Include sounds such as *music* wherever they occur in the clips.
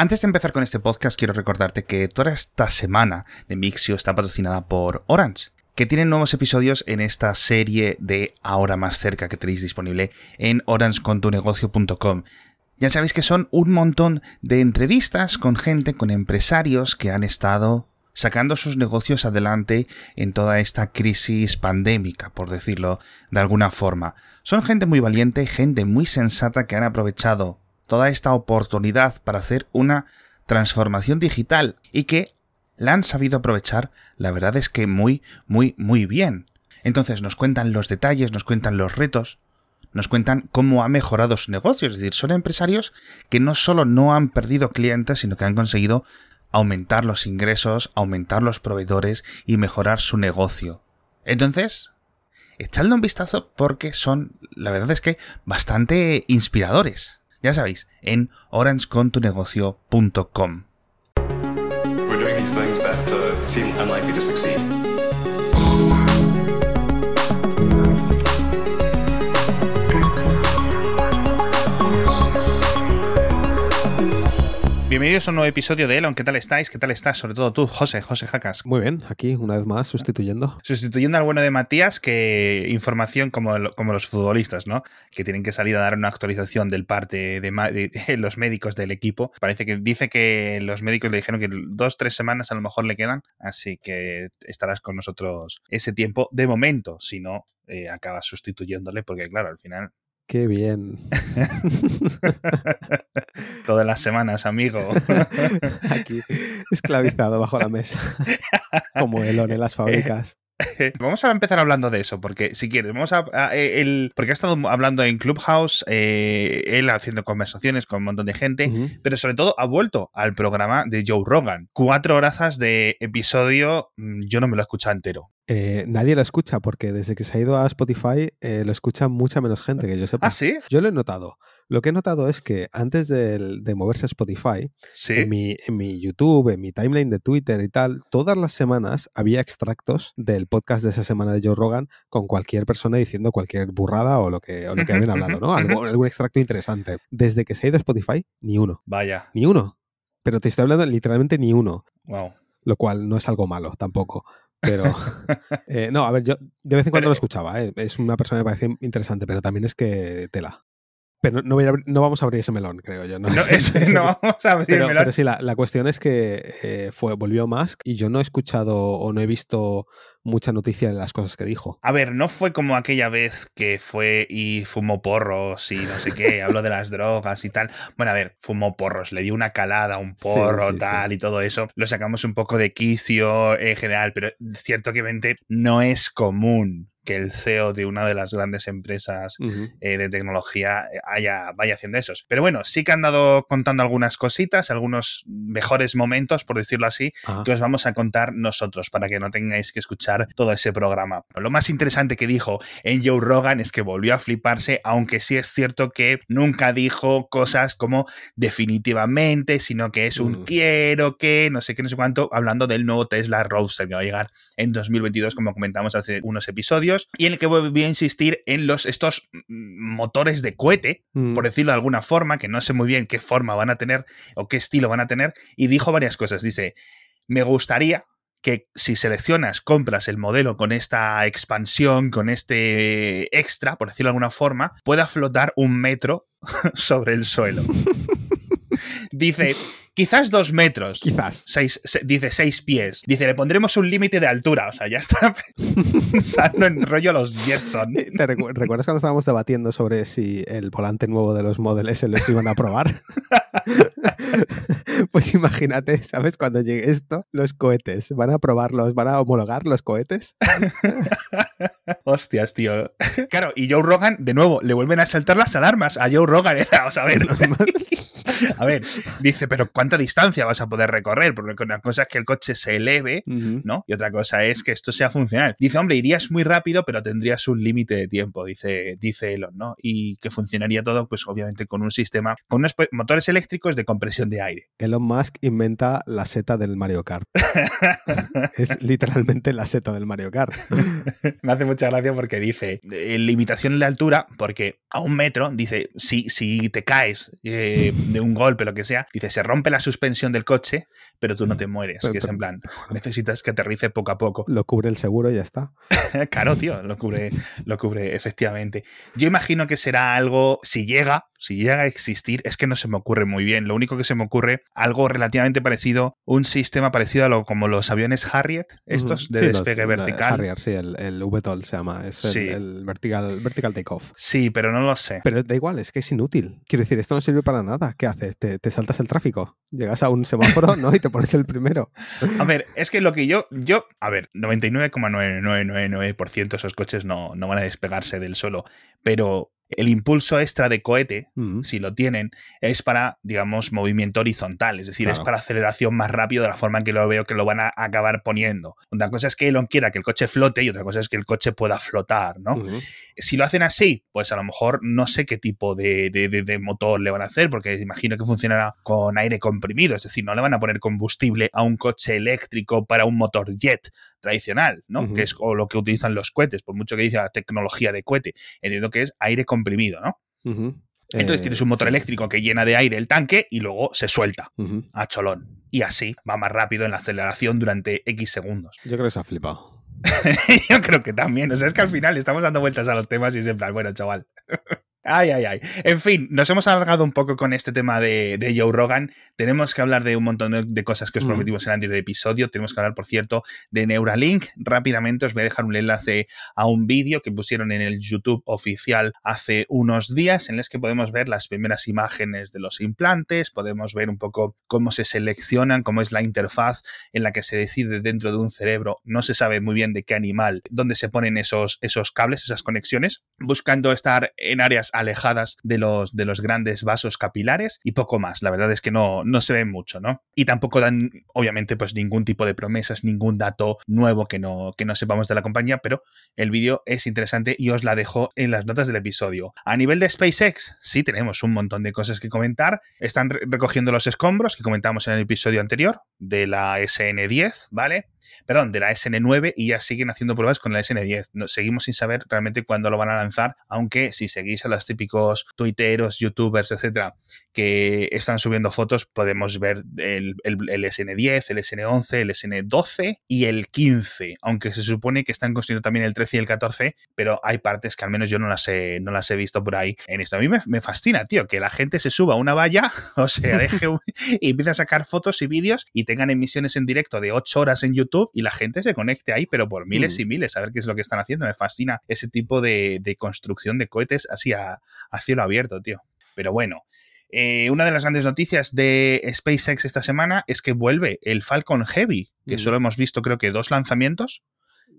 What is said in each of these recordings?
Antes de empezar con este podcast, quiero recordarte que toda esta semana de Mixio está patrocinada por Orange, que tienen nuevos episodios en esta serie de Ahora más cerca que tenéis disponible en orangecontunegocio.com. Ya sabéis que son un montón de entrevistas con gente, con empresarios que han estado sacando sus negocios adelante en toda esta crisis pandémica, por decirlo de alguna forma. Son gente muy valiente, gente muy sensata que han aprovechado toda esta oportunidad para hacer una transformación digital y que la han sabido aprovechar, la verdad es que muy, muy, muy bien. Entonces nos cuentan los detalles, nos cuentan los retos, nos cuentan cómo ha mejorado su negocio. Es decir, son empresarios que no solo no han perdido clientes, sino que han conseguido aumentar los ingresos, aumentar los proveedores y mejorar su negocio. Entonces, echadle un vistazo porque son, la verdad es que, bastante inspiradores. Ya sabéis, en orangecontunegocio.com. We're doing these things that uh, seem unlikely to succeed. Bienvenidos a un nuevo episodio de Elon. ¿Qué tal estáis? ¿Qué tal estás? Sobre todo tú, José, José Jacas. Muy bien, aquí una vez más sustituyendo. Sustituyendo al bueno de Matías, que información como, como los futbolistas, ¿no? Que tienen que salir a dar una actualización del parte de, de los médicos del equipo. Parece que dice que los médicos le dijeron que dos, tres semanas a lo mejor le quedan, así que estarás con nosotros ese tiempo de momento. Si no, eh, acabas sustituyéndole, porque claro, al final Qué bien. *laughs* todas las semanas, amigo. *laughs* Aquí, esclavizado bajo la mesa. Como Elon en las *laughs* fábricas. Vamos a empezar hablando de eso, porque si quieres, vamos a, a- el, porque ha estado hablando en Clubhouse, eh, él haciendo conversaciones con un montón de gente, pero sobre todo ha vuelto al programa de Joe Rogan. Cuatro horas de episodio, mm, yo no me lo he escuchado entero. Eh, nadie lo escucha porque desde que se ha ido a Spotify eh, lo escucha mucha menos gente que yo sepa. ¿Ah, sí? Yo lo he notado. Lo que he notado es que antes de, moverse a Spotify, Sí. en, mi, en mi YouTube, en mi timeline de Twitter y tal, todas las semanas había extractos del podcast de esa semana de Joe Rogan con cualquier persona diciendo cualquier burrada o lo que, o lo que habían hablado, ¿no? Algo- algún extracto interesante. Desde que se ha ido a Spotify, ni uno. Vaya, Ni uno. Pero te estoy hablando literalmente ni uno, wow. lo cual no es algo malo tampoco. Pero *laughs* eh, no, a ver, yo de vez en cuando Pero- lo escuchaba, ¿eh? es una persona que me parece interesante, pero también es que tela. Pero no, voy a abrir- no vamos a abrir ese melón, creo yo. No, No, *laughs* Es- eso es- no vamos a pero, abrirlo. pero sí, la, la cuestión es que eh, fue, volvió Musk y yo no he escuchado o no he visto mucha noticia de las cosas que dijo. A ver, no fue como aquella vez que fue y fumó porros y no sé qué, habló de las drogas y tal. Bueno, a ver, fumó porros, le dio una calada a un porro, sí, sí. tal y todo eso. Lo sacamos un poco de quicio en general, pero es cierto que no es común que el CEO de una de las grandes empresas eh, de tecnología eh, haya, vaya haciendo esos. Pero bueno, sí que han dado contando algunas cositas, algunos mejores momentos, por decirlo así, Ah, que os vamos a contar nosotros para que no tengáis que escuchar todo ese programa. Lo más interesante que dijo en Joe Rogan es que volvió a fliparse, aunque sí es cierto que nunca dijo cosas como definitivamente, sino que es un Mm. quiero que, no sé qué, no sé cuánto, hablando del nuevo Tesla Roadster que va a llegar en 2022, como comentamos hace unos episodios, y en el que volvió a insistir en los, estos mm, motores de cohete, mm, por decirlo de alguna forma, que no sé muy bien qué forma van a tener o qué estilo van a tener, y dijo varias cosas. Dice, me gustaría que si seleccionas, compras el modelo con esta expansión, con este extra, por decirlo de alguna forma, pueda flotar un metro *laughs* sobre el suelo. *laughs* Dice, quizás dos metros. Quizás. Seis, se- dice seis pies. Dice, le pondremos un límite de altura. O sea, ya está *laughs* pensando en rollo los Jetson. ¿Te recu- ¿Recuerdas cuando estábamos debatiendo sobre si el volante nuevo de los Model S los iban a probar? *laughs* pues imagínate, ¿sabes? Cuando llegue esto, los cohetes, ¿van a probarlos? ¿Van a homologar los cohetes? *laughs* Hostias, tío. Claro, y Joe Rogan, de nuevo, le vuelven a saltar las alarmas a Joe Rogan. ¿eh? Vamos a ver. A ver, dice, pero ¿cuánta distancia vas a poder recorrer? Porque una cosa es que el coche se eleve. ¿no? Y otra cosa es que esto sea funcional. Dice, hombre, irías muy rápido, pero tendrías un límite de tiempo, dice, dice Elon, ¿no? Y que funcionaría todo, pues obviamente con un sistema, con unos pe- motores eléctricos de compresión de aire. El Elon Musk inventa la seta del Mario Kart. *laughs* es literalmente la seta del Mario Kart. *laughs* Me hace mucha gracia porque dice eh, limitación en la altura, porque a un metro, dice, si, si te caes eh, de un golpe, lo que sea, dice, se rompe la suspensión del coche, pero tú no te mueres. Pero- que es en plan, *laughs* necesitas que aterrice poco a poco. Lo cubre el seguro y ya está. *laughs* claro, tío, lo cubre, lo cubre efectivamente. Yo imagino que será algo, si llega, si llega a existir, es que no se me ocurre muy bien. Lo único que se me ocurre, algo relativamente parecido, un sistema parecido a lo como los aviones Harriet, estos de Sí, los- despegue la- vertical. Harrier, sí, el, el VTOL se llama. Es el- Sí. el, vertical, vertical takeoff. Sí, pero no lo sé. Pero da igual, es que es inútil. Quiero decir, esto no sirve para nada. ¿Qué haces? ¿Te, te saltas el tráfico? Llegas a un semáforo, ¿no? Y te pones el primero. *laughs* A ver, es que lo que yo, yo, a ver, 99,9999% esos coches no, no van a despegarse del suelo, pero el impulso extra de cohete, Mm. si lo tienen, es para, digamos, movimiento horizontal, es decir, es para aceleración más rápido de la forma en que lo veo que lo van a acabar poniendo. Una cosa es que Elon quiera que el coche flote y otra cosa es que el coche pueda flotar, ¿no? Si lo hacen así, pues a lo mejor no sé qué tipo de, de- de- de motor le van a hacer, porque imagino que funcionará con aire comprimido, es decir, no le van a poner combustible a un coche eléctrico para un motor jet tradicional, ¿no? Que es o lo que utilizan los cohetes, por mucho que dice la tecnología de cohete, entiendo que es aire comprimido, ¿no? Entonces Eh, tienes un motor sí. eléctrico que llena de aire el tanque y luego se suelta a cholón. Y así va más rápido en la aceleración durante X segundos. Yo creo que se ha flipado. *laughs* Yo creo que también. O sea, es que al final estamos dando vueltas a los temas y es en plan, bueno, chaval. Ay, ay, ay. En fin, nos hemos alargado un poco con este tema de, de Joe Rogan. Tenemos que hablar de un montón de, de cosas que os Mm. prometimos en el anterior episodio. Tenemos que hablar, por cierto, de Neuralink. Rápidamente os voy a dejar un enlace a un vídeo que pusieron en el YouTube oficial hace unos días, en el que podemos ver las primeras imágenes de los implantes, podemos ver un poco cómo se seleccionan, cómo es la interfaz en la que se decide dentro de un cerebro. No se sabe muy bien de qué animal, dónde se ponen esos, esos cables, esas conexiones, buscando estar en áreas alejadas de los, de los grandes vasos capilares y poco más. La verdad es que no, no se ve mucho, ¿no? Y tampoco dan, obviamente, pues ningún tipo de promesas, ningún dato nuevo que no, que no sepamos de la compañía, pero el vídeo es interesante y os la dejo en las notas del episodio. A nivel de SpaceX, sí tenemos un montón de cosas que comentar. Están re- recogiendo los escombros que comentamos en el episodio anterior de la SN10, ¿vale? Perdón, de la SN9 y ya siguen haciendo pruebas con la SN10. No- seguimos sin saber realmente cuándo lo van a lanzar, aunque si seguís a los típicos tuiteros, youtubers, etcétera, que están subiendo fotos, podemos ver el, el- el SN10, el SN11, el SN12 y el 15, aunque se supone que están construyendo también el 13 y el 14, pero hay partes que al menos yo no las he, no las he visto por ahí en esto. A mí me, me fascina, tío, que la gente se suba a una valla, *laughs* o sea, deje un- y empiece a sacar fotos y vídeos y tengan emisiones en directo de 8 horas en YouTube y la gente se conecte ahí, pero por miles Mm. y miles, a ver qué es lo que están haciendo. Me fascina ese tipo de, de construcción de cohetes así a, a cielo abierto, tío. Pero bueno. eh, una de las grandes noticias de SpaceX esta semana es que vuelve el Falcon Heavy, que Mm. solo hemos visto creo que dos lanzamientos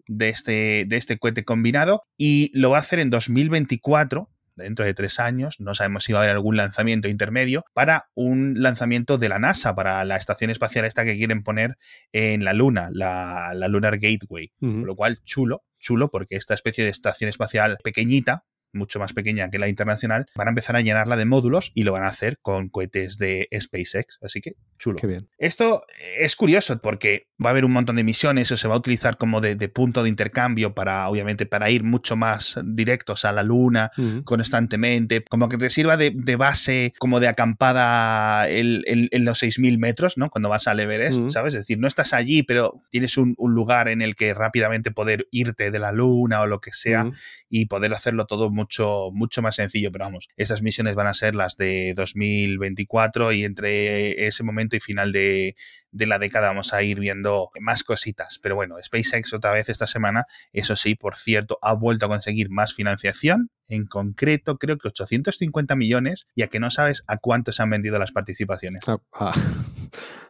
de este, de este cohete combinado y lo va a hacer en 2024 dentro de tres años, no sabemos si va a haber algún lanzamiento intermedio, para un lanzamiento de la NASA, para la estación espacial esta que quieren poner en la Luna, la, la Lunar Gateway. Con lo cual, chulo, chulo, porque esta especie de estación espacial pequeñita, mucho más pequeña que la internacional, van a empezar a llenarla de módulos y lo van a hacer con cohetes de SpaceX. Así que, chulo. Qué bien. Esto es curioso porque va a haber un montón de misiones o se va a utilizar como de, de punto de intercambio para, obviamente, para ir mucho más directos a la Luna constantemente, como que te sirva de, de base, como de acampada el- el- en los 6.000 metros, ¿no? Cuando vas al Everest. ¿sabes? Es decir, no estás allí, pero tienes un, un lugar en el que rápidamente poder irte de la Luna o lo que sea y poder hacerlo todo mucho, mucho más sencillo. Pero vamos, esas misiones van a ser las de 2024 y entre ese momento y final de, de la década vamos a ir viendo más cositas. Pero bueno, SpaceX otra vez esta semana, eso sí, por cierto, ha vuelto a conseguir más financiación. En concreto, creo que 850 millones, y a que no sabes a cuánto se han vendido las participaciones. Ah, ah.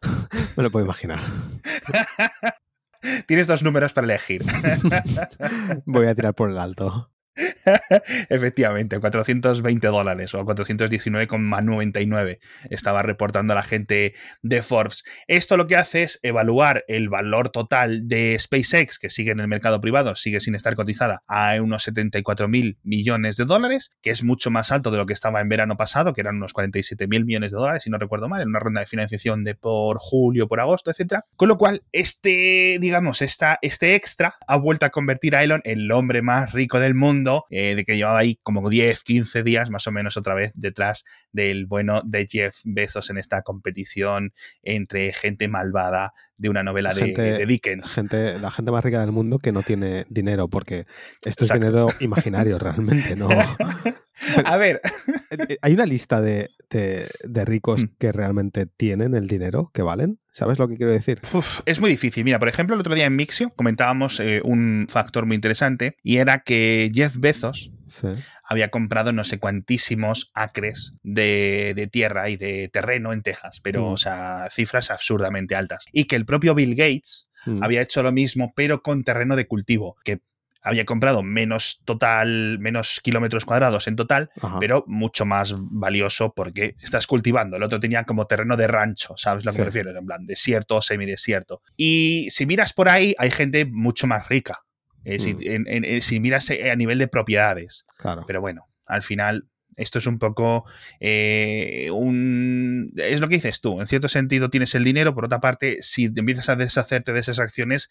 *laughs* Me lo puedo imaginar. *laughs* Tienes dos números para elegir. *laughs* Voy a tirar por el alto. *laughs* Efectivamente, 420 dólares o 419,99 estaba reportando la gente de Forbes. Esto lo que hace es evaluar el valor total de SpaceX, que sigue en el mercado privado, sigue sin estar cotizada, a unos 74 mil millones de dólares, que es mucho más alto de lo que estaba en verano pasado, que eran unos 47 mil millones de dólares, si no recuerdo mal, en una ronda de financiación de por julio, por agosto, etcétera. Con lo cual, este, digamos, esta, este extra ha vuelto a convertir a Elon en el hombre más rico del mundo, eh, de que llevaba ahí como 10, 15 días más o menos otra vez detrás del bueno de Jeff Bezos en esta competición entre gente malvada de una novela de, Gente- de Dickens. Gente, la gente más rica del mundo que no tiene dinero, porque esto es dinero imaginario realmente, ¿no? *laughs* A ver, *laughs* Eh, Hay una lista de, de- de ricos Mm. que realmente tienen el dinero que valen. ¿Sabes lo que quiero decir? uf, es muy difícil. Mira, por ejemplo, el otro día en Mixio comentábamos eh, un factor muy interesante y era que Jeff Bezos Sí. había comprado no sé cuantísimos acres de, de tierra y de terreno en Texas, pero, Mm. o sea, cifras absurdamente altas. Y que el propio Bill Gates Mm. había hecho lo mismo, pero con terreno de cultivo, que había comprado menos total, menos kilómetros cuadrados en total, Ajá. pero mucho más valioso porque estás cultivando. El otro tenía como terreno de rancho, ¿sabes lo que Sí. me refiero? En plan, desierto o semidesierto. Y si miras por ahí, hay gente mucho más rica. Eh, si, Mm. en- en- si miras eh, a nivel de propiedades. Claro. Pero bueno, al final esto es un poco eh, un... Es lo que dices tú, en cierto sentido tienes el dinero, por otra parte, si empiezas a deshacerte de esas acciones,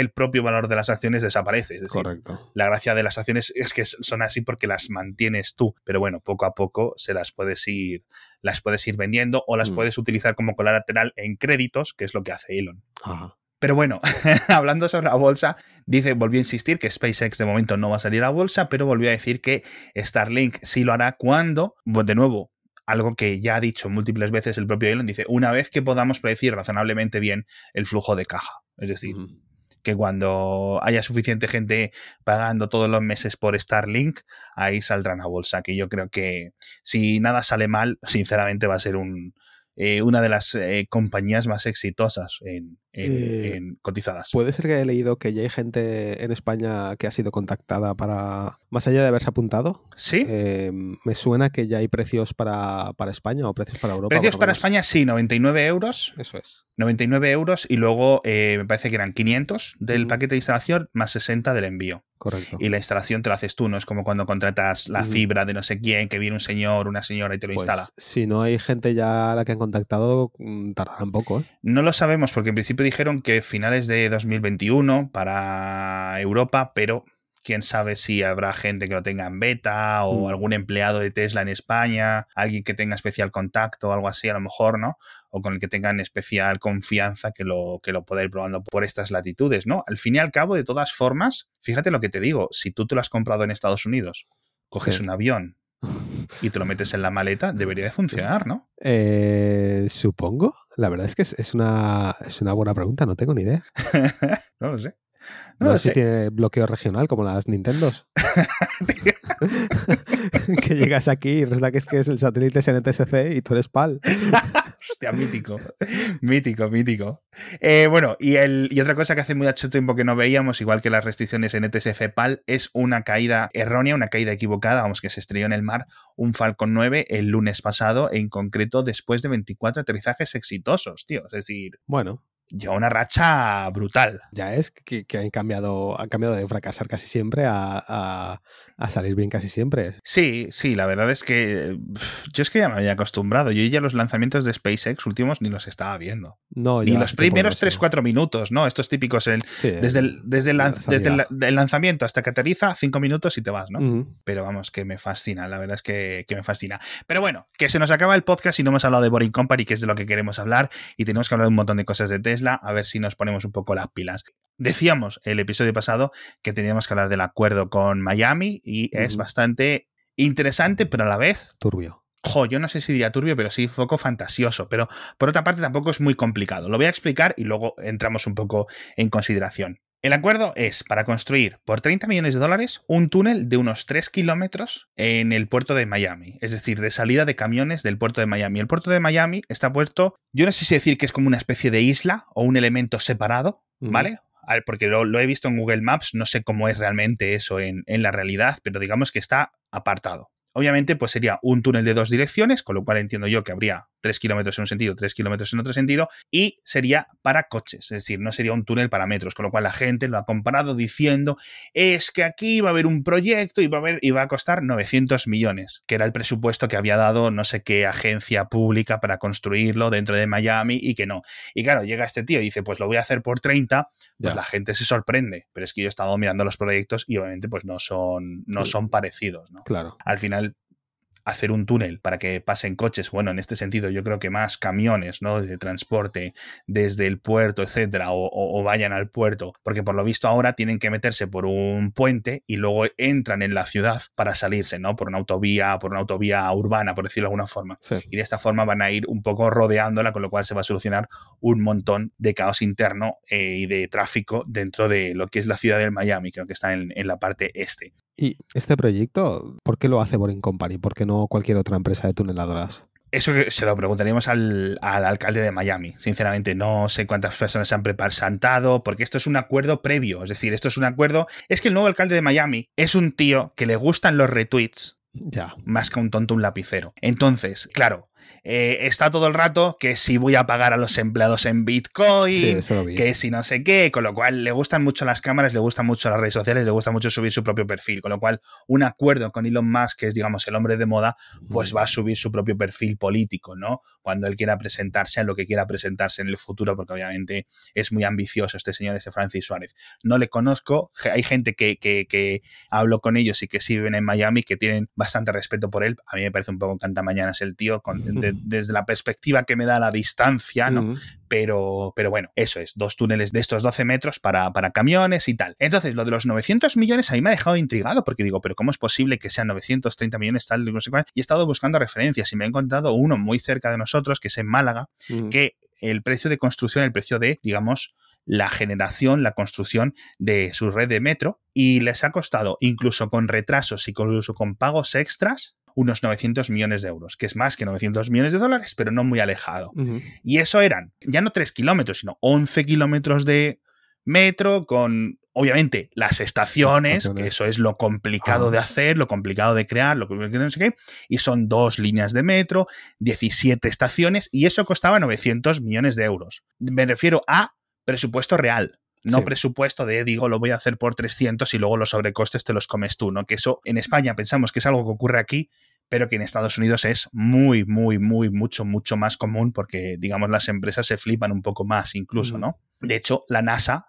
el propio valor de las acciones desaparece. Es decir, Correcto. la gracia de las acciones es que son así porque las mantienes tú, pero bueno, poco a poco se las puedes ir, las puedes ir vendiendo o las Mm. puedes utilizar como colateral en créditos, que es lo que hace Elon. Ajá. Pero bueno, *laughs* hablando sobre la bolsa, dice, volvió a insistir que SpaceX de momento no va a salir a bolsa, pero volvió a decir que Starlink sí lo hará cuando, pues, de nuevo, algo que ya ha dicho múltiples veces el propio Elon, dice, una vez que podamos predecir razonablemente bien el flujo de caja. Es decir. Que cuando haya suficiente gente pagando todos los meses por Starlink, ahí saldrán a bolsa. Que yo creo que si nada sale mal, sinceramente va a ser un, eh, una de las eh, compañías más exitosas en, en- Eh, en cotizadas. Puede ser que haya leído que ya hay gente en España que ha sido contactada para, más allá de haberse apuntado, ¿Sí? me suena que ya hay precios para, para España o precios para Europa. Precios para. España, sí, 99 euros. Eso es. 99 euros y luego me parece que eran 500 del paquete de instalación más 60 del envío. Correcto. Y la instalación te la haces tú, no es como cuando contratas la fibra de no sé quién, que viene un señor, una señora y te lo Pues, instala. si no hay gente ya a la que han contactado, mm, tardará un poco. ¿eh? No lo sabemos porque en principio dijeron que finales de 2021 para Europa, pero quién sabe si habrá gente que lo tenga en beta o Mm. algún empleado de Tesla en España, alguien que tenga especial contacto o algo así, a lo mejor, ¿no? O con el que tengan especial confianza que lo, que lo pueda ir probando por estas latitudes, ¿no? Al fin y al cabo, de todas formas, fíjate lo que te digo, si tú te lo has comprado en Estados Unidos, coges Sí. un avión y te lo metes en la maleta, debería de funcionar, ¿no? Eh, supongo. La verdad es que es, es una, es una buena pregunta, no tengo ni idea. *laughs* no lo sé. No No, sé si tiene bloqueo regional como las Nintendos. *laughs* *laughs* que llegas aquí y resulta que es que es el satélite es NTSC y tú eres PAL. *laughs* Hostia, mítico. mítico, mítico. Eh, bueno, y, el, y otra cosa que hace mucho tiempo que no veíamos, igual que las restricciones en ETS PAL, es una caída errónea, una caída equivocada, vamos, que se estrelló en el mar un Falcon 9 el lunes pasado, en concreto después de 24 aterrizajes exitosos, tío. Es decir, Bueno, lleva una racha brutal. ya es que, han, cambiado, han cambiado de fracasar casi siempre a- a salir bien casi siempre. Sí, sí, la verdad es que yo es que ya me había acostumbrado. Yo ya los lanzamientos de SpaceX últimos ni los estaba viendo. No, Ni los primeros no sigo. 3-4 minutos, ¿no? Estos típicos, el, Sí, desde, el, desde, el, desde lanzamiento hasta que aterriza, 5 minutos y te vas, ¿no? Pero vamos, que me fascina, la verdad es que, que me fascina. Pero bueno, que se nos acaba el podcast y no hemos hablado de Boring Company, que es de lo que queremos hablar, y tenemos que hablar de un montón de cosas de Tesla, a ver si nos ponemos un poco las pilas. Decíamos el episodio pasado que teníamos que hablar del acuerdo con Miami y es bastante interesante, pero a la vez Turbio. Jo, yo no sé si diría turbio, pero sí poco fantasioso. Pero por otra parte tampoco es muy complicado. Lo voy a explicar y luego entramos un poco en consideración. El acuerdo es para construir por 30 millones de dólares un túnel de unos 3 kilómetros en el puerto de Miami, es decir, de salida de camiones del puerto de Miami. El puerto de Miami está puesto, yo no sé si decir que es como una especie de isla o un elemento separado. ¿vale? Porque lo, lo he visto en Google Maps, no sé cómo es realmente eso en, en la realidad, pero digamos que está apartado. Obviamente, pues sería un túnel de dos direcciones, con lo cual entiendo yo que habría 3 kilómetros en un sentido, 3 kilómetros en otro sentido, y sería para coches, es decir, no sería un túnel para metros, con lo cual la gente lo ha comparado diciendo, es que aquí va a haber un proyecto y va a, haber, y va a costar 900 millones, que era el presupuesto que había dado no sé qué agencia pública para construirlo dentro de Miami y que no. Y claro, llega este tío y dice, pues lo voy a hacer por 30, pues Ya. la gente se sorprende, pero es que yo he estado mirando los proyectos y obviamente pues no son, no Sí. son parecidos, ¿no? Claro. al final hacer un túnel para que pasen coches, bueno, en este sentido yo creo que más camiones, ¿no? De transporte desde el puerto, etcétera, o, o- o vayan al puerto, porque por lo visto ahora tienen que meterse por un puente y luego entran en la ciudad para salirse, ¿no? Por una autovía, por una autovía urbana, por decirlo de alguna forma. Sí. Y de esta forma van a ir un poco rodeándola, con lo cual se va a solucionar un montón de caos interno eh, y de tráfico dentro de lo que es la ciudad del Miami, creo que está en- en la parte este. Y este proyecto, ¿por qué lo hace Boring Company? ¿Por qué no cualquier otra empresa de tuneladoras? Eso se lo preguntaríamos al, al alcalde de Miami. Sinceramente, no sé cuántas personas se han presentado, porque esto es un acuerdo previo. Es decir, esto es un acuerdo. Es que el nuevo alcalde de Miami es un tío que le gustan los retweets Ya. más que un tonto un lapicero. Entonces, claro, eh, está todo el rato que si voy a pagar a los empleados en Bitcoin, Sí, que si no sé qué, con lo cual le gustan mucho las cámaras, le gustan mucho las redes sociales, le gusta mucho subir su propio perfil, con lo cual un acuerdo con Elon Musk, que es digamos el hombre de moda, pues va a subir su propio perfil político, ¿no? Cuando él quiera presentarse a lo que quiera presentarse en el futuro, porque obviamente es muy ambicioso este señor, este Francis Suárez. No le conozco, hay gente que, que, que hablo con ellos y que sí viven en Miami, que tienen bastante respeto por él. A mí me parece un poco cantamañanas el tío, con, de- desde la perspectiva que me da la distancia, ¿no? Pero, pero bueno, eso es, dos túneles de estos 12 metros para, para camiones y tal. Entonces, lo de los 900 millones a mí me ha dejado intrigado porque digo, pero ¿cómo es posible que sean 930 millones tal? No sé cuál? Y he estado buscando referencias y me he encontrado uno muy cerca de nosotros, que es en Málaga, que el precio de construcción, el precio de, digamos, la generación, la construcción de su red de metro y les ha costado, incluso con retrasos y incluso con pagos extras, unos 900 millones de euros, que es más que 900 millones de dólares, pero no muy alejado. Y eso eran ya no 3 kilómetros, sino 11 kilómetros de metro con, obviamente, las estaciones, Estaciones. que eso es lo complicado Ah. de hacer, lo complicado de crear, lo que no sé qué, y son dos líneas de metro, 17 estaciones, y eso costaba 900 millones de euros. Me refiero a presupuesto real. No Sí. presupuesto de, digo, lo voy a hacer por 300 y luego los sobrecostes te los comes tú, ¿no? Que eso en España pensamos que es algo que ocurre aquí, pero que en Estados Unidos es muy, muy, muy, mucho, mucho más común porque, digamos, las empresas se flipan un poco más incluso, Ujú. ¿no? De hecho, la NASA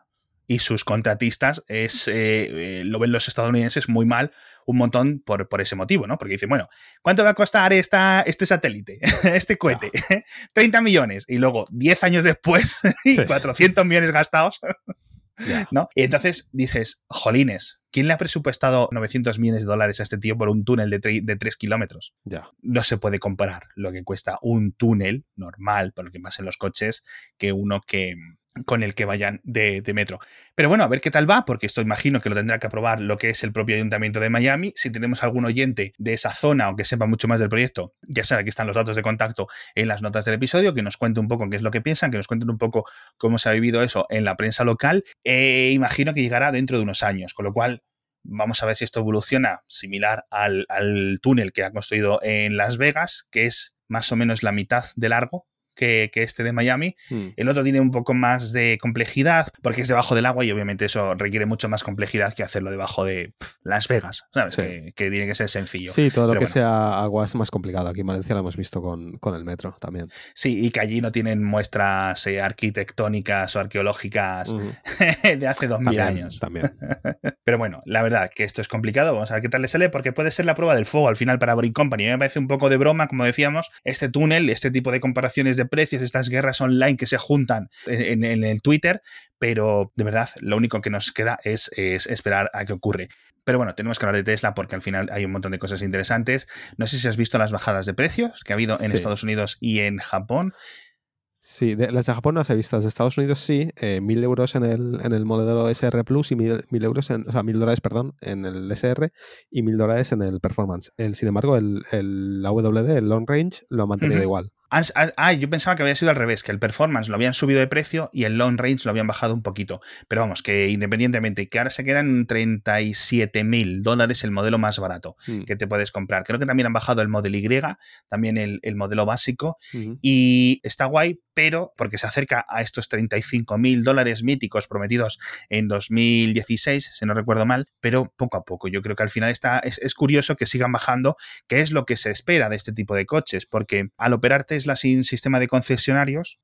y sus contratistas es, eh, eh, lo ven los estadounidenses muy mal un montón por, por ese motivo, ¿no? Porque dicen, bueno, ¿cuánto va a costar esta, este satélite, *laughs* este cohete? *laughs* 30 millones. Y luego, 10 años después, *laughs* y Sí. 400 millones gastados, Y entonces dices, jolines, ¿quién le ha presupuestado 900 millones de dólares a este tío por un túnel de, de 3 kilómetros? Ya. no se puede comparar lo que cuesta un túnel normal, por lo que pasa en los coches, que uno que con el que vayan de, metro. Pero bueno, a ver qué tal va, porque esto imagino que lo tendrá que aprobar lo que es el propio Ayuntamiento de Miami. Si tenemos algún oyente de esa zona o que sepa mucho más del proyecto, ya sabe, aquí están los datos de contacto en las notas del episodio, que nos cuente un poco qué es lo que piensan, que nos cuenten un poco cómo se ha vivido eso en la prensa local. Eh, imagino que llegará dentro de unos años, con lo cual Vamos a ver si esto evoluciona similar al, al túnel que ha construido en Las Vegas, que es más o menos la mitad de largo que, que este de Miami. Mm. El otro tiene un poco más de complejidad porque es debajo del agua y obviamente eso requiere mucho más complejidad que hacerlo debajo de Las Vegas, ¿sabes? Sí. Que, que tiene que ser sencillo. Sí, todo lo Pero que bueno. sea agua es más complicado. Aquí en Valencia lo hemos visto con, con el metro también. Sí, y que allí no tienen muestras eh, arquitectónicas o arqueológicas *laughs* de hace dos mil También, años. También. *laughs* Pero bueno, la verdad que esto es complicado. Vamos a ver qué tal le sale, porque puede ser la prueba del fuego al final para Boring Company. A mí me parece un poco de broma, como decíamos, este túnel, este tipo de comparaciones de precios, estas guerras online que se juntan en, en el Twitter, pero de verdad, lo único que nos queda es, es esperar a qué ocurre. Pero bueno, tenemos que hablar de Tesla porque al final hay un montón de cosas interesantes. No sé si has visto las bajadas de precios que ha habido en Sí. Estados Unidos y en Japón. Sí, de, las de Japón no las he visto. Las de Estados Unidos sí. Eh, mil euros en el, en el modelo SR Plus y mil, euros en, o sea, mil dólares, perdón, en el SR y mil dólares en el Performance. El, sin embargo, el, el AWD, el Long Range, lo ha mantenido igual. Ah, yo pensaba que había sido al revés, que el performance lo habían subido de precio y el long range lo habían bajado un poquito. Pero vamos, que independientemente, que ahora se quedan 37 mil dólares el modelo más barato Mm. que te puedes comprar. Creo que también han bajado el modelo Y, también el, el modelo básico. Y está guay, pero porque se acerca a estos 35 mil dólares míticos prometidos en 2016, si no recuerdo mal, pero poco a poco. Yo creo que al final está, es, es curioso que sigan bajando, que es lo que se espera de este tipo de coches, porque al operar Sin sistema de concesionarios,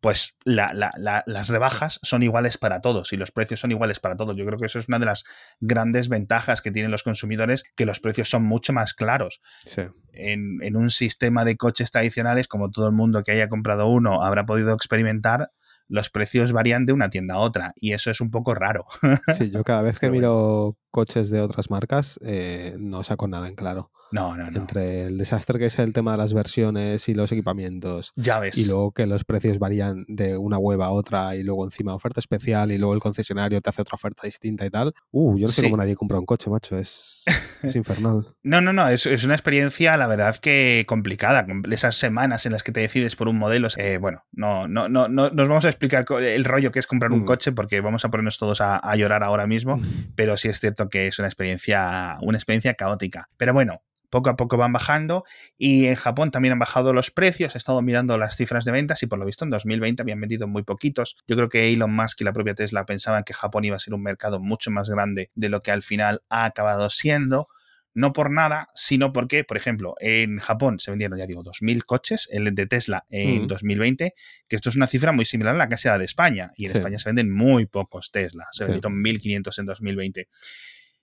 pues la- la- la- las rebajas son iguales para todos y los precios son iguales para todos. Yo creo que eso es una de las grandes ventajas que tienen los consumidores, que los precios son mucho más claros. Sí. En, en un sistema de coches tradicionales, como todo el mundo que haya comprado uno habrá podido experimentar, los precios varían de una tienda a otra y eso es un poco raro. *laughs* Sí, yo cada vez que Pero miro coches de otras marcas eh, no saco nada en claro. No, no, no. Entre el desastre que es el tema de las versiones y los equipamientos Ya ves. y luego que los precios varían de una web a otra y luego encima oferta especial y luego el concesionario te hace otra oferta distinta y tal. Uh, yo no sé Sí. cómo nadie compra un coche, macho. Es, *laughs* es infernal. *laughs* No, no, no, es, es una experiencia, la verdad, que complicada. con Esas semanas en las que te decides por un modelo, eh, bueno, no, no, no, no nos vamos a explicar el rollo que es comprar un Mm. coche porque vamos a ponernos todos a, a llorar ahora mismo, pero sí es cierto que es una experiencia, una experiencia caótica. Pero bueno. Poco a poco van bajando y en Japón también han bajado los precios. He estado mirando las cifras de ventas y por lo visto en 2020 habían vendido muy poquitos. Yo creo que Elon Musk y la propia Tesla pensaban que Japón iba a ser un mercado mucho más grande de lo que al final ha acabado siendo no por nada, sino porque, por ejemplo, en Japón se vendieron, ya digo, 2.000 coches, el de Tesla en Mm. 2020, que esto es una cifra muy similar a la que sea de España, y en Sí. España se venden muy pocos Tesla, se Sí. vendieron 1.500 en 2020.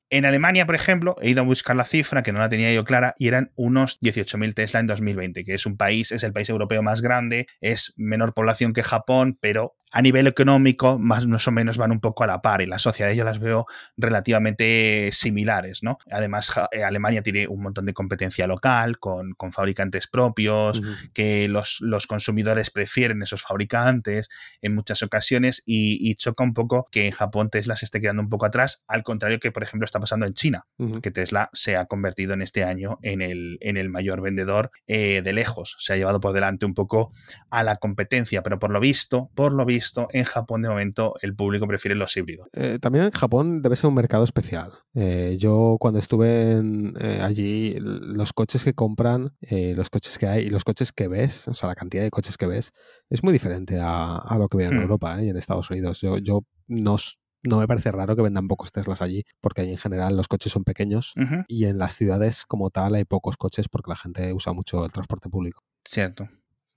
En Alemania, por ejemplo, he ido a buscar la cifra, que no la tenía yo clara, y eran unos 18.000 Tesla en 2020, que es un país, es el país europeo más grande, es menor población que Japón, pero a nivel económico, más o menos van un poco a la par, y las sociedades yo las veo relativamente similares, ¿no? Además, eh, Alemania tiene un montón de competencia local, con, con fabricantes propios, que los, los consumidores prefieren esos fabricantes en muchas ocasiones y, y choca un poco que en Japón Tesla se esté quedando un poco atrás, al contrario que, por ejemplo, está pasando en China, que Tesla se ha convertido en este año en el, en el mayor vendedor eh, de lejos. Se ha llevado por delante un poco a la competencia, pero por lo visto, por lo visto, en Japón de momento el público prefiere los híbridos. Eh, también en Japón debe ser un mercado especial. Eh, yo cuando estuve en, eh, allí, los coches que compran, los coches que hay y los coches que ves, o sea, la cantidad de coches que ves, es muy diferente a, a lo que veo en Hmm. Europa y en Estados Unidos. Yo, yo no, no me parece raro que vendan pocos Teslas allí, porque allí en general los coches son pequeños y en las ciudades como tal hay pocos coches porque la gente usa mucho el transporte público. Cierto.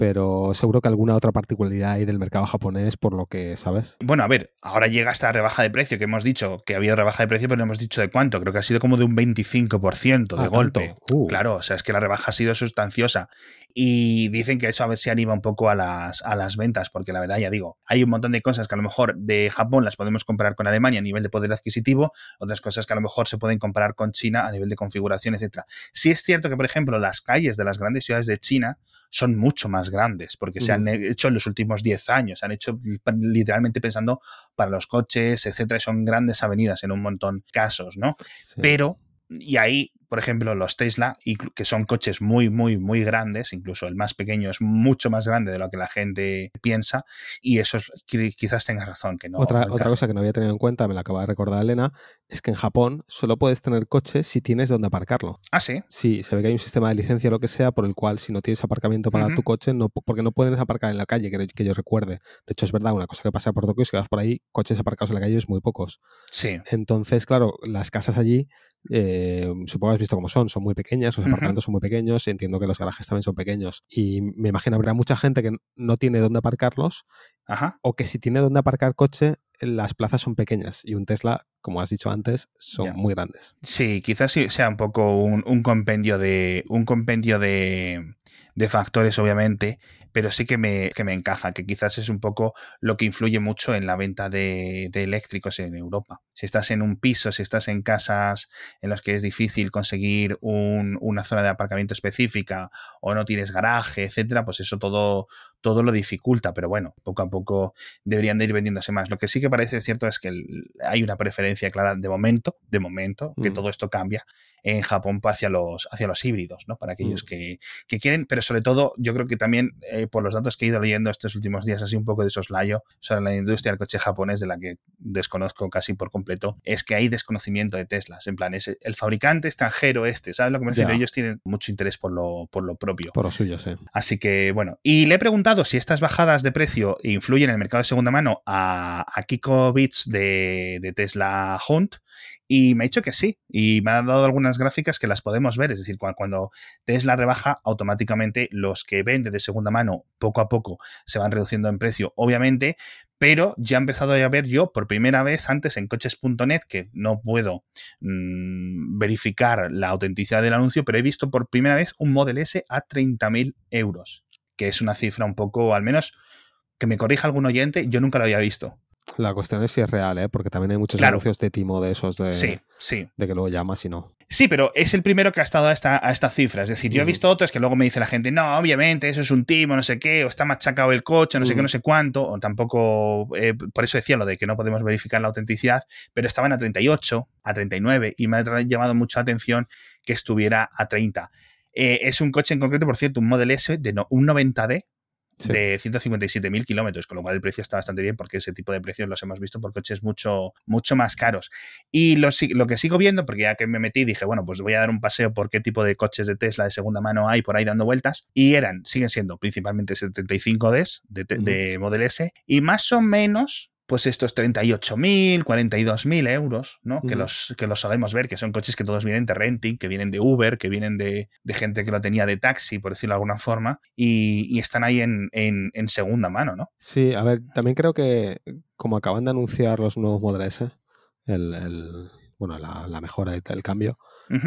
Pero seguro que alguna otra particularidad hay del mercado japonés por lo que, ¿sabes? Bueno, a ver, ahora llega esta rebaja de precio que hemos dicho que había rebaja de precio, pero no hemos dicho de cuánto. Creo que ha sido como de un 25% de Ah, golpe. Uh. Claro, o sea, es que la rebaja ha sido sustanciosa. Y dicen que eso a ver si anima un poco a las, a las ventas, porque la verdad, ya digo, hay un montón de cosas que a lo mejor de Japón las podemos comparar con Alemania a nivel de poder adquisitivo, otras cosas que a lo mejor se pueden comparar con China a nivel de configuración, etcétera. Sí es cierto que, por ejemplo, las calles de las grandes ciudades de China son mucho más grandes, porque se han hecho en los últimos 10 años, se han hecho li- literalmente pensando para los coches, etcétera, y son grandes avenidas en un montón de casos, ¿no? Sí. Pero, y ahí, por ejemplo, los Tesla, que son coches muy, muy, muy grandes, incluso el más pequeño es mucho más grande de lo que la gente piensa, y eso es- qui- quizás tengas razón, que no. otra, otra cosa que no había tenido en cuenta, me la acaba de recordar Elena, es que en Japón solo puedes tener coche si tienes donde aparcarlo. Ah, sí. Sí, se ve que hay un sistema de licencia o lo que sea por el cual si no tienes aparcamiento para tu coche, no, porque no puedes aparcar en la calle, que, que yo recuerde. De hecho, es verdad, una cosa que pasa por Tokio es que vas por ahí, coches aparcados en la calle es muy pocos. Sí. Entonces, claro, las casas allí, eh, supongo que has visto cómo son, son muy pequeñas, los apartamentos son muy pequeños, entiendo que los garajes también son pequeños. Y me imagino habrá mucha gente que no tiene dónde aparcarlos, Ajá. o que si tiene dónde aparcar coche, las plazas son pequeñas. Y un Tesla, como has dicho antes, son Ya. muy grandes. Sí, quizás sí sea un poco un, un compendio de. un compendio de, de factores, obviamente, pero sí que me, que me encaja, que quizás es un poco lo que influye mucho en la venta de, de eléctricos en Europa. Si estás en un piso, si estás en casas en las que es difícil conseguir un- una zona de aparcamiento específica o no tienes garaje, etcétera, pues eso todo, todo lo dificulta. Pero bueno, poco a poco deberían de ir vendiéndose más. Lo que sí que parece cierto es que hay una preferencia clara de momento, de momento, que Mm. todo esto cambia en Japón hacia los, hacia los híbridos, ¿no? Para aquellos Mm. que, que quieren, pero pero sobre todo yo creo que también eh, por los datos que he ido leyendo estos últimos días, así un poco de soslayo sobre la industria del coche japonés, de la que desconozco casi por completo, es que hay desconocimiento de Teslas. En plan, es el fabricante extranjero este, ¿sabes lo que me refiero? Ellos tienen mucho interés por lo, por lo propio. Por lo suyo, sí. Así que, bueno, y le he preguntado si estas bajadas de precio influyen en el mercado de segunda mano a, a Kiko Bits de, de Tesla Hunt y me ha dicho que sí. Y me ha dado algunas gráficas que las podemos ver. Es decir, cuando Tesla rebaja, automáticamente los que venden de segunda mano poco a poco se van reduciendo en precio, obviamente. Pero ya he empezado a ver yo por primera vez antes en coches.net, que no puedo mmm, verificar la autenticidad del anuncio, pero he visto por primera vez un Model S a 30.000 euros, que es una cifra un poco, al menos que me corrija algún oyente, yo nunca lo había visto. La cuestión es si es real, ¿eh? porque también hay muchos Claro. anuncios de timo de esos de, Sí, sí. de que luego llamas y no. Sí, pero es el primero que ha estado a esta, a esta cifra. Es decir, yo he visto otros que luego me dice la gente, no, obviamente, eso es un timo, no sé qué, o está machacado el coche, no sé qué, no sé cuánto, o tampoco, eh, por eso decía lo de que no podemos verificar la autenticidad, pero estaban a 38, a 39, y me ha llamado mucho la atención que estuviera a 30. Eh, es un coche en concreto, por cierto, un Model S de no- un 90D Sí. de 157.000 kilómetros, con lo cual el precio está bastante bien porque ese tipo de precios los hemos visto por coches mucho, mucho más caros. Y lo, lo que sigo viendo, porque ya que me metí, dije, bueno, pues voy a dar un paseo por qué tipo de coches de Tesla de segunda mano hay por ahí dando vueltas. Y eran, siguen siendo principalmente 75Ds de, Ujú. de Model S y más o menos. Pues estos 38.000, 42.000 euros, ¿no? Que, los, que los solemos ver, que son coches que todos vienen de renting, que vienen de Uber, que vienen de, de gente que lo tenía de taxi, por decirlo de alguna forma, y, y están ahí en, en- en segunda mano, ¿no? Sí, a ver, también creo que como acaban de anunciar los nuevos Model S, el, el- bueno, la, la mejora el cambio,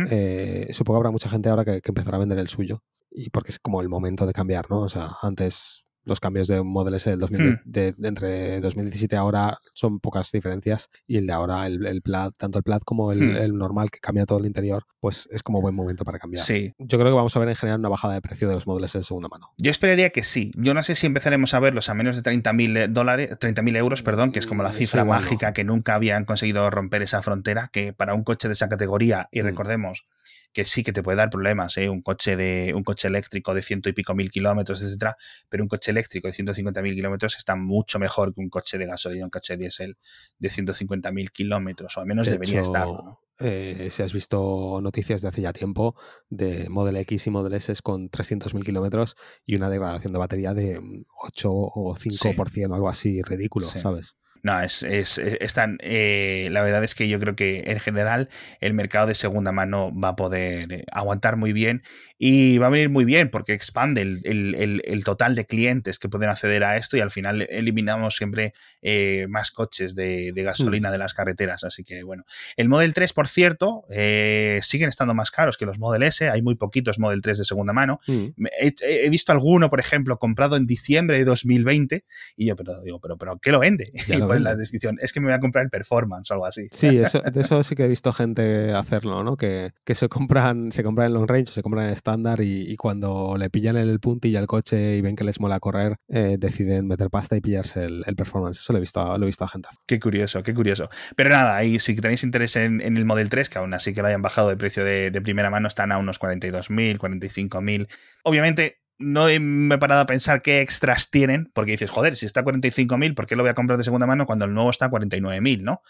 eh, supongo que habrá mucha gente ahora que, que empezará a vender el suyo. Y porque es como el momento de cambiar, ¿no? O sea, antes los cambios de Model S del 2000, Hmm. de, de entre 2017 y ahora son pocas diferencias. Y el de ahora, el, el Plaid, tanto el Plaid como el, Hmm. el normal que cambia todo el interior, pues es como buen momento para cambiar. Sí, Yo creo que vamos a ver en general una bajada de precio de los Model S de segunda mano. Yo esperaría que sí. Yo no sé si empezaremos a verlos a menos de 30.000 dólares, 30.000 euros, perdón, que es como la Mm, cifra sí, mágica que nunca habían conseguido romper esa frontera, que para un coche de esa categoría, y Mm. recordemos que sí que te puede dar problemas, ¿eh? un coche de un coche eléctrico de ciento y pico mil kilómetros, etcétera, pero un coche eléctrico de 150.000 kilómetros está mucho mejor que un coche de gasolina, un coche diésel de 150.000 kilómetros, o al menos De debería hecho, estar. ¿no? Eh, si has visto noticias de hace ya tiempo de Model X y Model S con 300.000 kilómetros y una degradación de batería de mm, 8 o 5% o algo así ridículo, Sí. ¿sabes? No, es, es, es- están, eh, la verdad es que yo creo que en general el mercado de segunda mano va a poder eh, aguantar muy bien y va a venir muy bien porque expande el, el- el- el total de clientes que pueden acceder a esto y al final eliminamos siempre eh, más coches de, de gasolina de las carreteras. Así que bueno, el Model 3, por cierto, eh, siguen estando más caros que los Model S. Hay muy poquitos Model 3 de segunda mano. Mm. He, he visto alguno, por ejemplo, comprado en diciembre de 2020 y yo, pero digo, pero, pero ¿qué lo vende? Ya *laughs* y lo pone en la descripción, es que me voy a comprar el Performance o algo así. Sí, *laughs* eso, de eso sí que he visto gente hacerlo, ¿no? Que, que se compran, se compran en long range, se compran en estándar y, y cuando le pillan el puntillo al coche y ven que les mola correr, eh, deciden meter pasta y pillarse el, el performance. Eso lo he visto, lo he visto a gente. Qué curioso, qué curioso. Pero nada, ahí si tenéis interés en, en el Model 3, que aún así que lo hayan bajado de precio de, de primera mano, están a unos 42.000, 45.000. Obviamente, no me he parado a pensar qué extras tienen, porque dices, joder, si está a 45.000, ¿por qué lo voy a comprar de segunda mano cuando el nuevo está a 49.000, no?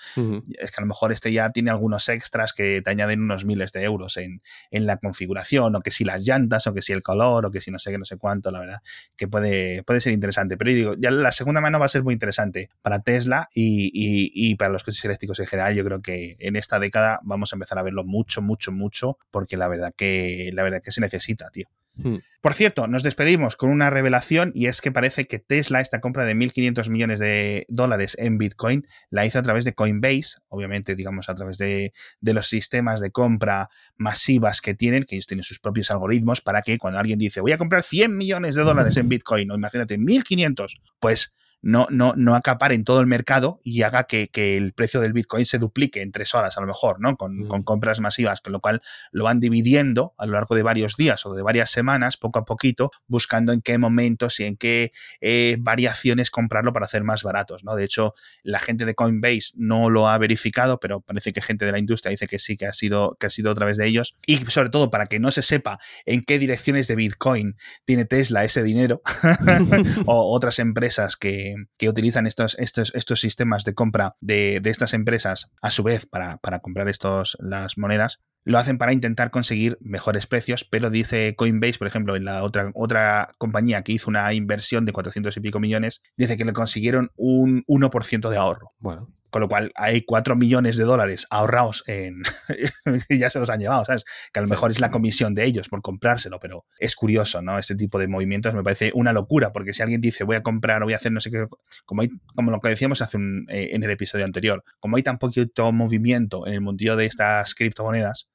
Es que a lo mejor este ya tiene algunos extras que te añaden unos miles de euros en, en la configuración, o que si las llantas, o que si el color, o que si no sé qué, no sé cuánto, la verdad, que puede, puede ser interesante. Pero yo digo, ya la segunda mano va a ser muy interesante para Tesla y, y- y para los coches eléctricos en general. Yo creo que en esta década vamos a empezar a verlo mucho, mucho, mucho, porque la verdad que, la verdad que se necesita, tío. Mm. Por cierto, nos despedimos con una revelación y es que parece que Tesla, esta compra de 1.500 millones de dólares en Bitcoin, la hizo a través de Coinbase, obviamente, digamos, a través de, de los sistemas de compra masivas que tienen, que ellos tienen sus propios algoritmos para que cuando alguien dice voy a comprar 100 millones de dólares en *laughs* Bitcoin, o imagínate 1.500, pues no, no, no acaparen todo el mercado y haga que, el precio del Bitcoin se duplique en tres horas a lo mejor, ¿no? Con, con, compras masivas, con lo cual lo van dividiendo a lo largo de varios días o de varias semanas, poco a poquito, buscando en qué momentos y en qué eh, variaciones comprarlo para hacer más baratos, ¿no? De hecho, la gente de Coinbase no lo ha verificado, pero parece que gente de la industria dice que sí, que ha sido, que ha sido a través de ellos. Y sobre todo, para que no se sepa en qué direcciones de Bitcoin tiene Tesla ese dinero *laughs* *laughs* o otras empresas que, utilizan estos, estos, estos sistemas de compra de, estas empresas a su vez para, para comprar estos, las monedas, lo hacen para intentar conseguir mejores precios, pero dice Coinbase, por ejemplo, en la otra, otra compañía que hizo una inversión de 400 y pico millones, dice que le consiguieron un 1% de ahorro. Bueno. Con lo cual hay 4 millones de dólares ahorrados en. *laughs* ya se los han llevado, ¿sabes? Que a lo mejor es la comisión de ellos por comprárselo, pero es curioso, ¿no? Este tipo de movimientos me parece una locura, porque si alguien dice voy a comprar o voy a hacer no sé qué, como, hay, como lo que decíamos hace un, eh, en el episodio anterior, como hay tan poquito movimiento en el mundillo de estas criptomonedas,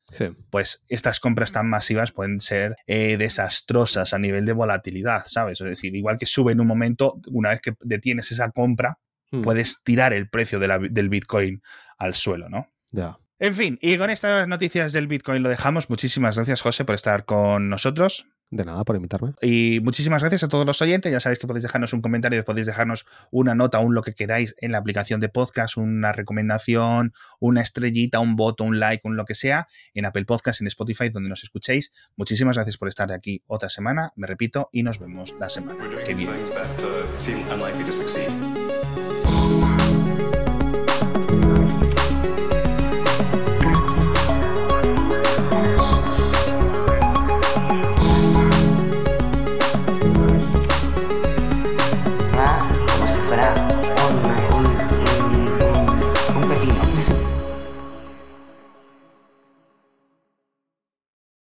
pues estas compras tan masivas pueden ser eh, desastrosas a nivel de volatilidad, ¿sabes? Es decir, igual que sube en un momento, una vez que detienes esa compra, Hmm. puedes tirar el precio del Bitcoin al suelo, ¿no? Ya. En fin, y con estas noticias del Bitcoin lo dejamos. Muchísimas gracias, José, por estar con nosotros. De nada, por invitarme. Y muchísimas gracias a todos los oyentes. Ya sabéis que podéis dejarnos un comentario, podéis dejarnos una nota, un lo que queráis en la aplicación de podcast, una recomendación, una estrellita, un voto, un like, un lo que sea, en Apple Podcast, en Spotify, donde nos escuchéis. Muchísimas gracias por estar aquí otra semana, me repito, y nos vemos la semana que viene. Yes.